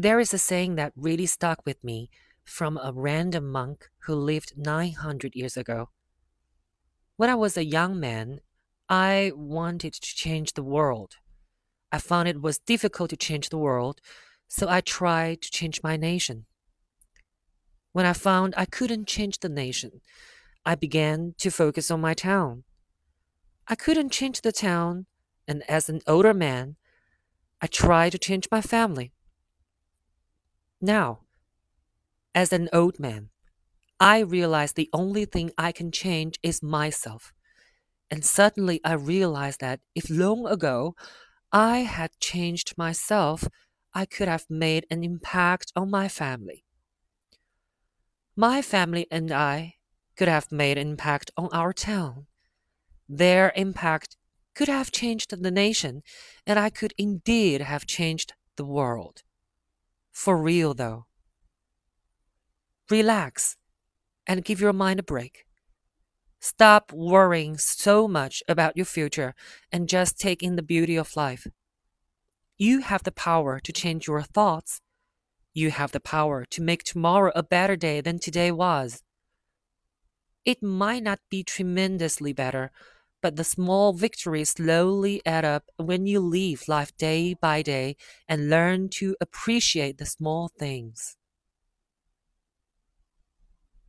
There is a saying that really stuck with me from a random monk who lived 900 years ago. When I was a young man, I wanted to change the world. I found it was difficult to change the world, so I tried to change my nation. When I found I couldn't change the nation, I began to focus on my town. I couldn't change the town, and as an older man, I tried to change my family. Now, as an old man, I realize the only thing I can change is myself. And suddenly I realized that if long ago I had changed myself, I could have made an impact on my family. My family and I could have made an impact on our town. Their impact could have changed the nation, and I could indeed have changed the world. For real, though. Relax and give your mind a break. Stop worrying so much about your future and just take in the beauty of life. You have the power to change your thoughts. You have the power to make tomorrow a better day than today was. It might not be tremendously better, but the small victories slowly add up when you live life day by day and learn to appreciate the small things.